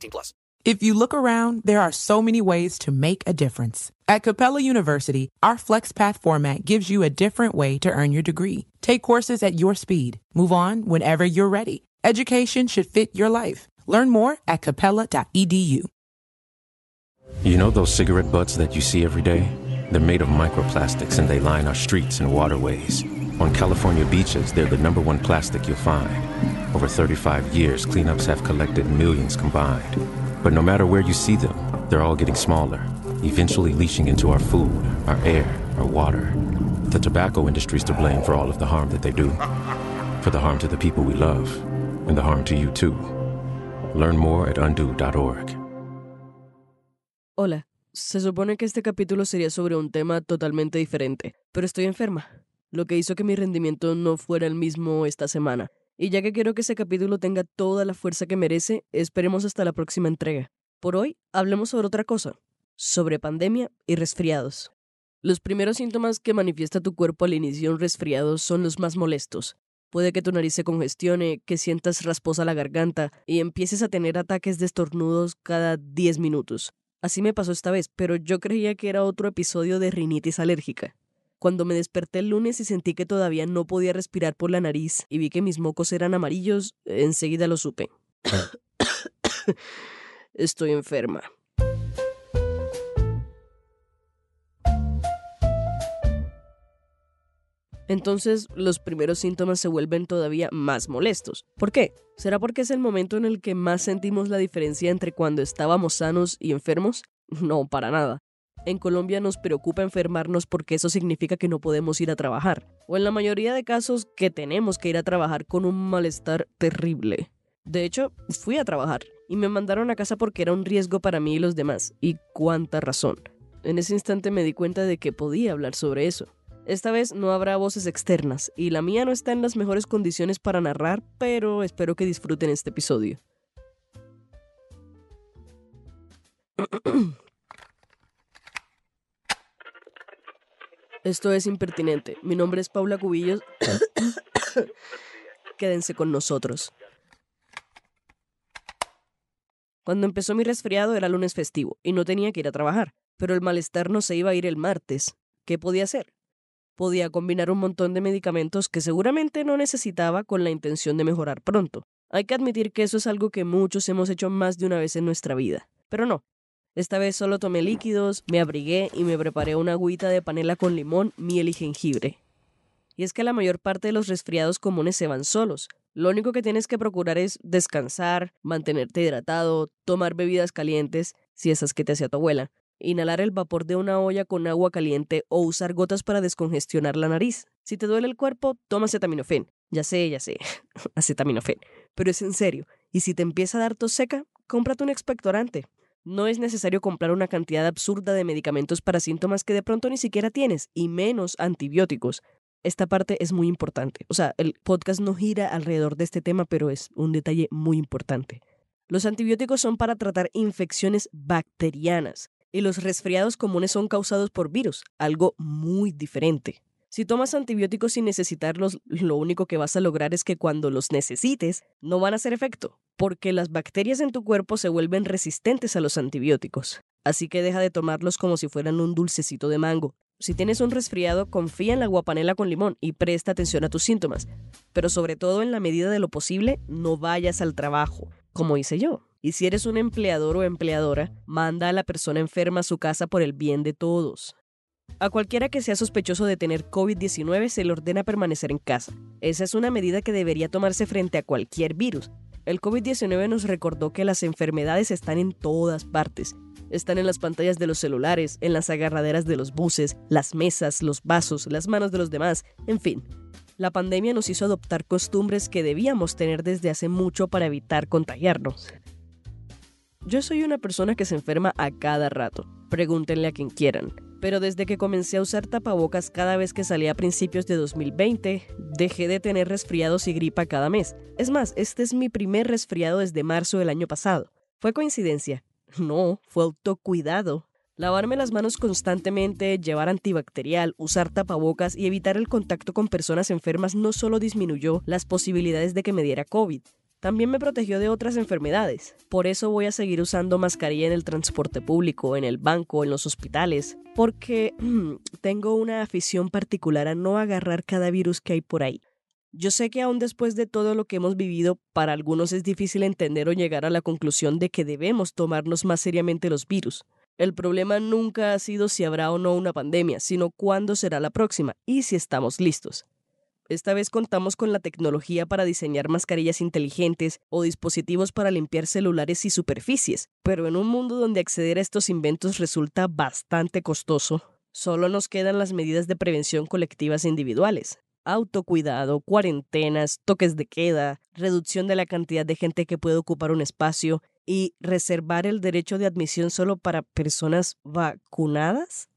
18 plus. If you look around, there are so many ways to make a difference. At Capella University, our FlexPath format gives you a different way to earn your degree. Take courses at your speed. Move on whenever you're ready. Education should fit your life. Learn more at capella.edu. You know those cigarette butts that you see every day? They're made of microplastics and they line our streets and waterways. On California beaches, they're the number one plastic you'll find. Over 35 years, cleanups have collected millions combined. But no matter where you see them, they're all getting smaller, eventually leaching into our food, our air, our water. The tobacco industry's to blame for all of the harm that they do. For the harm to the people we love, and the harm to you too. Learn more at undo.org. Hola. Se supone que este capítulo sería sobre un tema totalmente diferente, pero estoy enferma, lo que hizo que mi rendimiento no fuera el mismo esta semana. Y ya que quiero que ese capítulo tenga toda la fuerza que merece, esperemos hasta la próxima entrega. Por hoy, hablemos sobre otra cosa, sobre pandemia y resfriados. Los primeros síntomas que manifiesta tu cuerpo al inicio de un resfriado son los más molestos. Puede que tu nariz se congestione, que sientas rasposa la garganta y empieces a tener ataques de estornudos cada 10 minutos. Así me pasó esta vez, pero yo creía que era otro episodio de rinitis alérgica. Cuando me desperté el lunes y sentí que todavía no podía respirar por la nariz y vi que mis mocos eran amarillos, enseguida lo supe. Estoy enferma. Entonces los primeros síntomas se vuelven todavía más molestos. ¿Por qué? ¿Será porque es el momento en el que más sentimos la diferencia entre cuando estábamos sanos y enfermos? No, para nada. En Colombia nos preocupa enfermarnos porque eso significa que no podemos ir a trabajar, o en la mayoría de casos que tenemos que ir a trabajar con un malestar terrible. De hecho, fui a trabajar y me mandaron a casa porque era un riesgo para mí y los demás, y cuánta razón. En ese instante me di cuenta de que podía hablar sobre eso. Esta vez no habrá voces externas y la mía no está en las mejores condiciones para narrar, pero espero que disfruten este episodio. Esto es impertinente. Mi nombre es Paula Cubillos. Quédense con nosotros. Cuando empezó mi resfriado era lunes festivo y no tenía que ir a trabajar, pero el malestar no se iba a ir el martes. ¿Qué podía hacer? podía combinar un montón de medicamentos que seguramente no necesitaba con la intención de mejorar pronto. Hay que admitir que eso es algo que muchos hemos hecho más de una vez en nuestra vida. Pero no. Esta vez solo tomé líquidos, me abrigué y me preparé una agüita de panela con limón, miel y jengibre. Y es que la mayor parte de los resfriados comunes se van solos. Lo único que tienes que procurar es descansar, mantenerte hidratado, tomar bebidas calientes, si esas que te hacía tu abuela, inhalar el vapor de una olla con agua caliente o usar gotas para descongestionar la nariz. Si te duele el cuerpo, toma acetaminofén. Ya sé, ya sé, acetaminofén. Pero es en serio. Y si te empieza a dar tos seca, cómprate un expectorante. No es necesario comprar una cantidad absurda de medicamentos para síntomas que de pronto ni siquiera tienes, y menos antibióticos. Esta parte es muy importante. O sea, el podcast no gira alrededor de este tema, pero es un detalle muy importante. Los antibióticos son para tratar infecciones bacterianas, y los resfriados comunes son causados por virus, algo muy diferente. Si tomas antibióticos sin necesitarlos, lo único que vas a lograr es que cuando los necesites, no van a hacer efecto, porque las bacterias en tu cuerpo se vuelven resistentes a los antibióticos. Así que deja de tomarlos como si fueran un dulcecito de mango. Si tienes un resfriado, confía en la guapanela con limón y presta atención a tus síntomas. Pero sobre todo, en la medida de lo posible, no vayas al trabajo, como hice yo. Y si eres un empleador o empleadora, manda a la persona enferma a su casa por el bien de todos. A cualquiera que sea sospechoso de tener COVID-19 se le ordena permanecer en casa. Esa es una medida que debería tomarse frente a cualquier virus. El COVID-19 nos recordó que las enfermedades están en todas partes. Están en las pantallas de los celulares, en las agarraderas de los buses, las mesas, los vasos, las manos de los demás, en fin. La pandemia nos hizo adoptar costumbres que debíamos tener desde hace mucho para evitar contagiarnos. Yo soy una persona que se enferma a cada rato. Pregúntenle a quien quieran. Pero desde que comencé a usar tapabocas cada vez que salía a principios de 2020, dejé de tener resfriados y gripa cada mes. Es más, este es mi primer resfriado desde marzo del año pasado. ¿Fue coincidencia? No, fue autocuidado. Lavarme las manos constantemente, llevar antibacterial, usar tapabocas y evitar el contacto con personas enfermas no solo disminuyó las posibilidades de que me diera COVID, también me protegió de otras enfermedades. Por eso voy a seguir usando mascarilla en el transporte público, en el banco, en los hospitales, porque tengo una afición particular a no agarrar cada virus que hay por ahí. Yo sé que aún después de todo lo que hemos vivido, para algunos es difícil entender o llegar a la conclusión de que debemos tomarnos más seriamente los virus. El problema nunca ha sido si habrá o no una pandemia, sino cuándo será la próxima y si estamos listos. Esta vez contamos con la tecnología para diseñar mascarillas inteligentes o dispositivos para limpiar celulares y superficies, pero en un mundo donde acceder a estos inventos resulta bastante costoso, solo nos quedan las medidas de prevención colectivas e individuales. Autocuidado, cuarentenas, toques de queda, reducción de la cantidad de gente que puede ocupar un espacio y reservar el derecho de admisión solo para personas vacunadas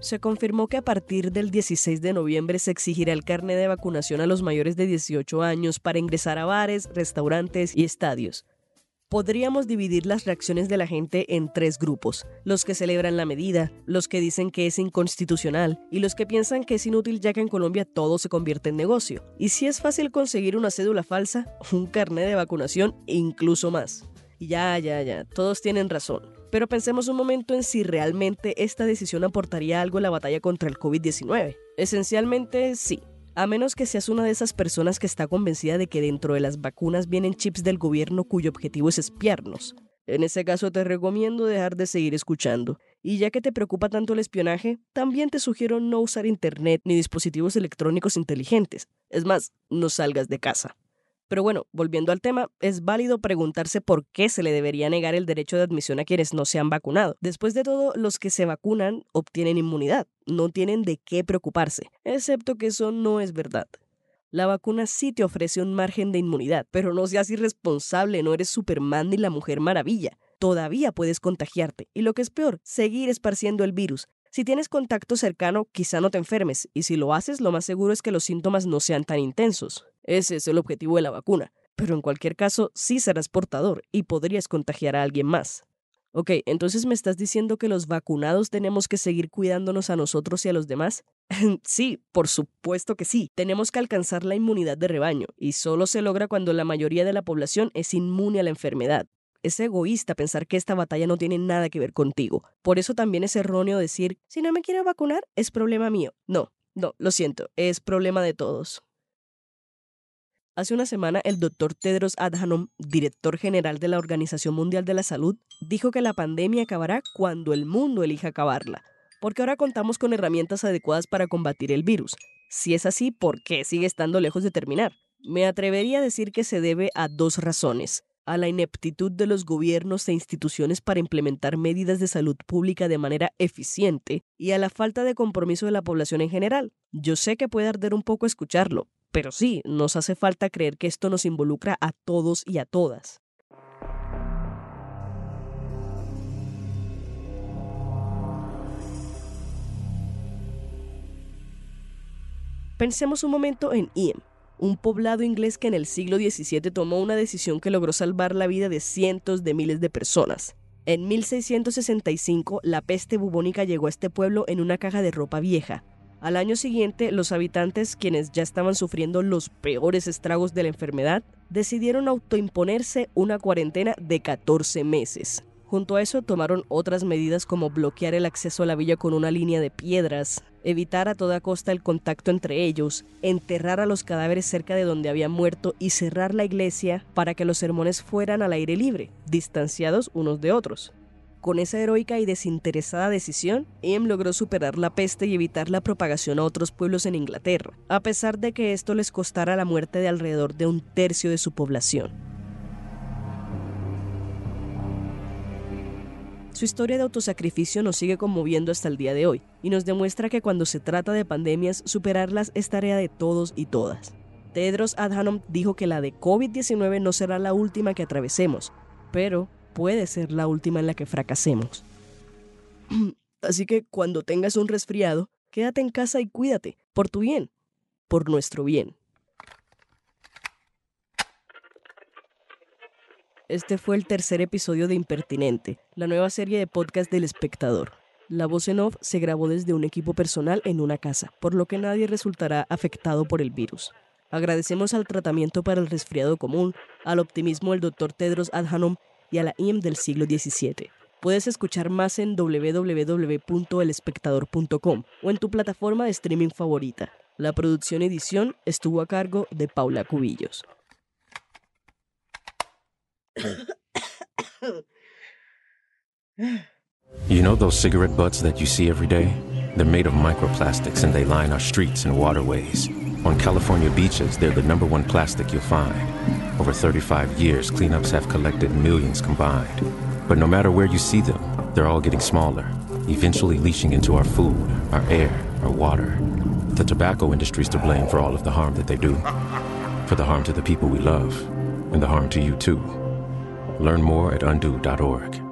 se confirmó que a partir del 16 de noviembre se exigirá el carnet de vacunación a los mayores de 18 años para ingresar a bares, restaurantes y estadios. Podríamos dividir las reacciones de la gente en tres grupos, los que celebran la medida, los que dicen que es inconstitucional y los que piensan que es inútil ya que en Colombia todo se convierte en negocio. Y si es fácil conseguir una cédula falsa, un carnet de vacunación incluso más. Ya, ya, ya, todos tienen razón. Pero pensemos un momento en si realmente esta decisión aportaría algo a la batalla contra el COVID-19. Esencialmente sí, a menos que seas una de esas personas que está convencida de que dentro de las vacunas vienen chips del gobierno cuyo objetivo es espiarnos. En ese caso te recomiendo dejar de seguir escuchando. Y ya que te preocupa tanto el espionaje, también te sugiero no usar internet ni dispositivos electrónicos inteligentes. Es más, no salgas de casa. Pero bueno, volviendo al tema, es válido preguntarse por qué se le debería negar el derecho de admisión a quienes no se han vacunado. Después de todo, los que se vacunan obtienen inmunidad, no tienen de qué preocuparse, excepto que eso no es verdad. La vacuna sí te ofrece un margen de inmunidad, pero no seas irresponsable, no eres Superman ni la Mujer Maravilla. Todavía puedes contagiarte, y lo que es peor, seguir esparciendo el virus. Si tienes contacto cercano, quizá no te enfermes, y si lo haces, lo más seguro es que los síntomas no sean tan intensos. Ese es el objetivo de la vacuna. Pero en cualquier caso, sí serás portador y podrías contagiar a alguien más. Ok, entonces me estás diciendo que los vacunados tenemos que seguir cuidándonos a nosotros y a los demás? sí, por supuesto que sí. Tenemos que alcanzar la inmunidad de rebaño, y solo se logra cuando la mayoría de la población es inmune a la enfermedad. Es egoísta pensar que esta batalla no tiene nada que ver contigo. Por eso también es erróneo decir, si no me quiero vacunar, es problema mío. No, no, lo siento, es problema de todos. Hace una semana, el doctor Tedros Adhanom, director general de la Organización Mundial de la Salud, dijo que la pandemia acabará cuando el mundo elija acabarla, porque ahora contamos con herramientas adecuadas para combatir el virus. Si es así, ¿por qué sigue estando lejos de terminar? Me atrevería a decir que se debe a dos razones a la ineptitud de los gobiernos e instituciones para implementar medidas de salud pública de manera eficiente y a la falta de compromiso de la población en general. Yo sé que puede arder un poco escucharlo, pero sí, nos hace falta creer que esto nos involucra a todos y a todas. Pensemos un momento en Ian, un poblado inglés que en el siglo XVII tomó una decisión que logró salvar la vida de cientos de miles de personas. En 1665, la peste bubónica llegó a este pueblo en una caja de ropa vieja. Al año siguiente, los habitantes, quienes ya estaban sufriendo los peores estragos de la enfermedad, decidieron autoimponerse una cuarentena de 14 meses. Junto a eso tomaron otras medidas como bloquear el acceso a la villa con una línea de piedras, evitar a toda costa el contacto entre ellos, enterrar a los cadáveres cerca de donde habían muerto y cerrar la iglesia para que los sermones fueran al aire libre, distanciados unos de otros. Con esa heroica y desinteresada decisión, Em logró superar la peste y evitar la propagación a otros pueblos en Inglaterra, a pesar de que esto les costara la muerte de alrededor de un tercio de su población. Su historia de autosacrificio nos sigue conmoviendo hasta el día de hoy y nos demuestra que cuando se trata de pandemias, superarlas es tarea de todos y todas. Tedros Adhanom dijo que la de COVID-19 no será la última que atravesemos, pero puede ser la última en la que fracasemos. Así que cuando tengas un resfriado, quédate en casa y cuídate, por tu bien, por nuestro bien. Este fue el tercer episodio de Impertinente, la nueva serie de podcast del espectador. La voz en off se grabó desde un equipo personal en una casa, por lo que nadie resultará afectado por el virus. Agradecemos al tratamiento para el resfriado común, al optimismo del Dr. Tedros Adhanom y a la IM del siglo XVII. Puedes escuchar más en www.elespectador.com o en tu plataforma de streaming favorita. La producción edición estuvo a cargo de Paula Cubillos. You know those cigarette butts that you see every day? They're made of microplastics and they line our streets and waterways. On California beaches, they're the number one plastic you'll find. Over 35 years, cleanups have collected millions combined. But no matter where you see them, they're all getting smaller, eventually leaching into our food, our air, our water. The tobacco industry's to blame for all of the harm that they do. For the harm to the people we love, and the harm to you too. Learn more at undo.org.